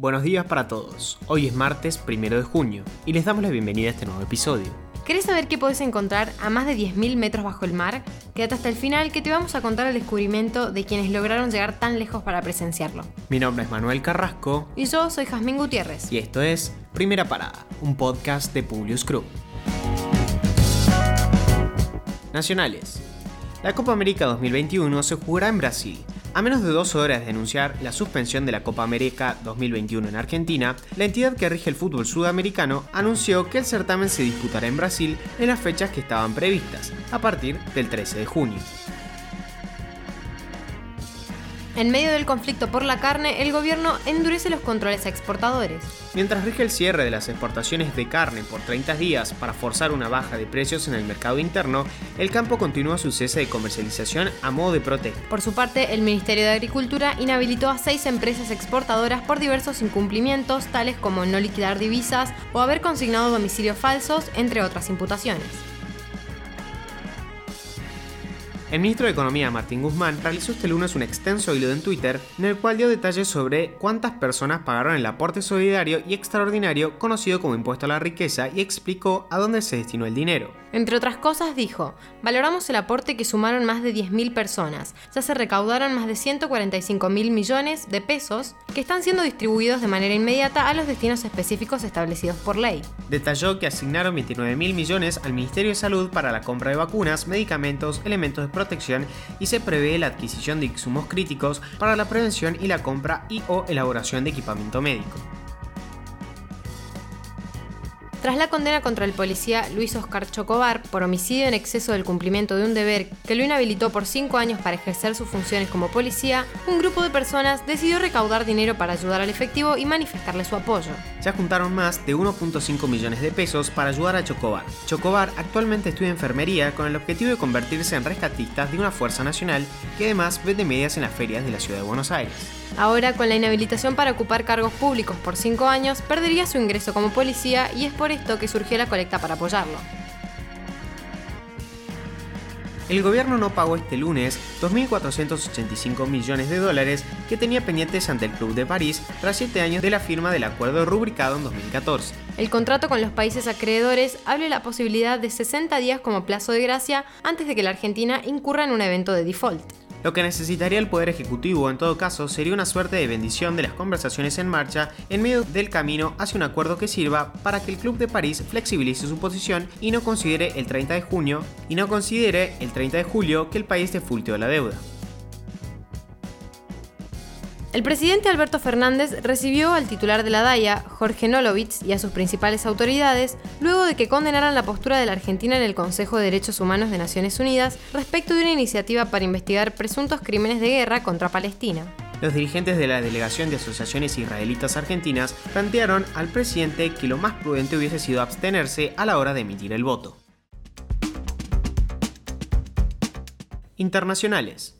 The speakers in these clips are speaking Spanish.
Buenos días para todos. Hoy es martes primero de junio y les damos la bienvenida a este nuevo episodio. ¿Querés saber qué podés encontrar a más de 10.000 metros bajo el mar? Quédate hasta el final que te vamos a contar el descubrimiento de quienes lograron llegar tan lejos para presenciarlo. Mi nombre es Manuel Carrasco Y yo soy Jazmín Gutiérrez. y esto es Primera Parada, un podcast de Publius Group. Nacionales. La Copa América 2021 se jugará en Brasil. A menos de dos horas de anunciar la suspensión de la Copa América 2021 en Argentina, la entidad que rige el fútbol sudamericano anunció que el certamen se disputará en Brasil en las fechas que estaban previstas, a partir del 13 de junio. En medio del conflicto por la carne, el gobierno endurece los controles a exportadores. Mientras rige el cierre de las exportaciones de carne por 30 días para forzar una baja de precios en el mercado interno, el campo continúa su cese de comercialización a modo de protesta. Por su parte, el Ministerio de Agricultura inhabilitó a seis empresas exportadoras por diversos incumplimientos, tales como no liquidar divisas o haber consignado domicilios falsos, entre otras imputaciones. El ministro de Economía Martín Guzmán realizó este lunes un extenso hilo en Twitter en el cual dio detalles sobre cuántas personas pagaron el aporte solidario y extraordinario conocido como impuesto a la riqueza y explicó a dónde se destinó el dinero. Entre otras cosas dijo, valoramos el aporte que sumaron más de 10.000 personas, ya se recaudaron más de 145 mil millones de pesos que están siendo distribuidos de manera inmediata a los destinos específicos establecidos por ley. Detalló que asignaron 29 mil millones al Ministerio de Salud para la compra de vacunas, medicamentos, elementos de protección y se prevé la adquisición de insumos críticos para la prevención y la compra y o elaboración de equipamiento médico. Tras la condena contra el policía Luis Oscar Chocobar por homicidio en exceso del cumplimiento de un deber que lo inhabilitó por cinco años para ejercer sus funciones como policía, un grupo de personas decidió recaudar dinero para ayudar al efectivo y manifestarle su apoyo. Ya juntaron más de 1.5 millones de pesos para ayudar a Chocobar. Chocobar actualmente estudia enfermería con el objetivo de convertirse en rescatistas de una fuerza nacional que además vende medias en las ferias de la ciudad de Buenos Aires. Ahora, con la inhabilitación para ocupar cargos públicos por cinco años, perdería su ingreso como policía y es por esto que surgió la colecta para apoyarlo. El gobierno no pagó este lunes 2.485 millones de dólares que tenía pendientes ante el Club de París tras 7 años de la firma del acuerdo rubricado en 2014. El contrato con los países acreedores abre la posibilidad de 60 días como plazo de gracia antes de que la Argentina incurra en un evento de default. Lo que necesitaría el Poder Ejecutivo en todo caso sería una suerte de bendición de las conversaciones en marcha en medio del camino hacia un acuerdo que sirva para que el Club de París flexibilice su posición y no considere el 30 de junio y no considere el 30 de julio que el país defaulteó la deuda. El presidente Alberto Fernández recibió al titular de la DAIA, Jorge Nolovitz, y a sus principales autoridades, luego de que condenaran la postura de la Argentina en el Consejo de Derechos Humanos de Naciones Unidas respecto de una iniciativa para investigar presuntos crímenes de guerra contra Palestina. Los dirigentes de la delegación de asociaciones israelitas argentinas plantearon al presidente que lo más prudente hubiese sido abstenerse a la hora de emitir el voto. Internacionales.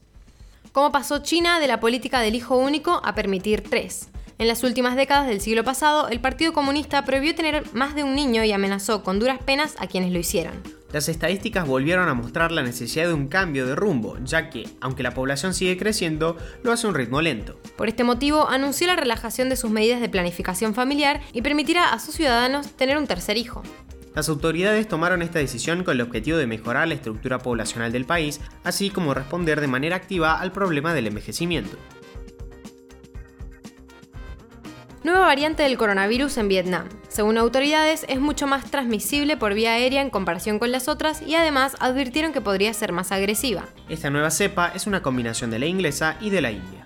¿Cómo pasó China de la política del hijo único a permitir tres? En las últimas décadas del siglo pasado, el Partido Comunista prohibió tener más de un niño y amenazó con duras penas a quienes lo hicieron. Las estadísticas volvieron a mostrar la necesidad de un cambio de rumbo, ya que, aunque la población sigue creciendo, lo hace a un ritmo lento. Por este motivo, anunció la relajación de sus medidas de planificación familiar y permitirá a sus ciudadanos tener un tercer hijo. Las autoridades tomaron esta decisión con el objetivo de mejorar la estructura poblacional del país, así como responder de manera activa al problema del envejecimiento. Nueva variante del coronavirus en Vietnam. Según autoridades, es mucho más transmisible por vía aérea en comparación con las otras y además advirtieron que podría ser más agresiva. Esta nueva cepa es una combinación de la inglesa y de la india.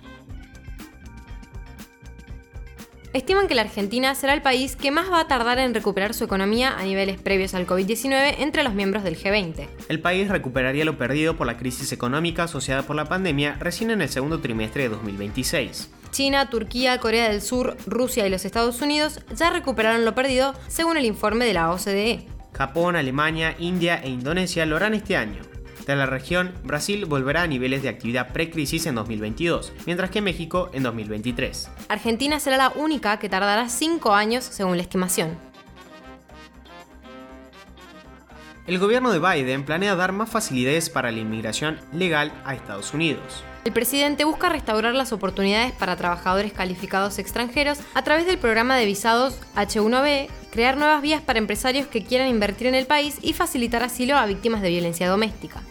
Estiman que la Argentina será el país que más va a tardar en recuperar su economía a niveles previos al COVID-19 entre los miembros del G20. El país recuperaría lo perdido por la crisis económica asociada por la pandemia recién en el segundo trimestre de 2026. China, Turquía, Corea del Sur, Rusia y los Estados Unidos ya recuperaron lo perdido según el informe de la OCDE. Japón, Alemania, India e Indonesia lo harán este año. De la región, Brasil volverá a niveles de actividad precrisis en 2022, mientras que México en 2023. Argentina será la única que tardará 5 años según la estimación. El gobierno de Biden planea dar más facilidades para la inmigración legal a Estados Unidos. El presidente busca restaurar las oportunidades para trabajadores calificados extranjeros a través del programa de visados H1B, crear nuevas vías para empresarios que quieran invertir en el país y facilitar asilo a víctimas de violencia doméstica.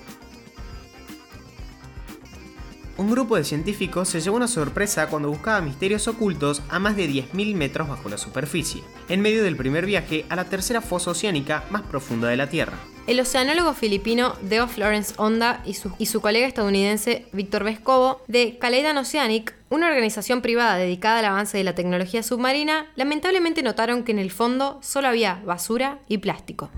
Un grupo de científicos se llevó una sorpresa cuando buscaba misterios ocultos a más de 10.000 metros bajo la superficie, en medio del primer viaje a la tercera fosa oceánica más profunda de la Tierra. El oceanólogo filipino Deo Florence Onda y su, y su colega estadounidense Víctor Vescovo de Caledon Oceanic, una organización privada dedicada al avance de la tecnología submarina, lamentablemente notaron que en el fondo solo había basura y plástico.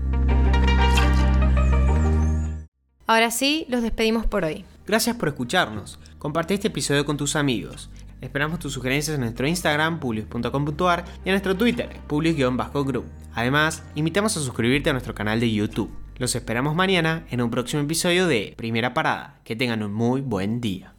Ahora sí, los despedimos por hoy. Gracias por escucharnos. Comparte este episodio con tus amigos. Esperamos tus sugerencias en nuestro Instagram, publius.com.ar y en nuestro Twitter, publius-group. Además, invitamos a suscribirte a nuestro canal de YouTube. Los esperamos mañana en un próximo episodio de Primera Parada. Que tengan un muy buen día.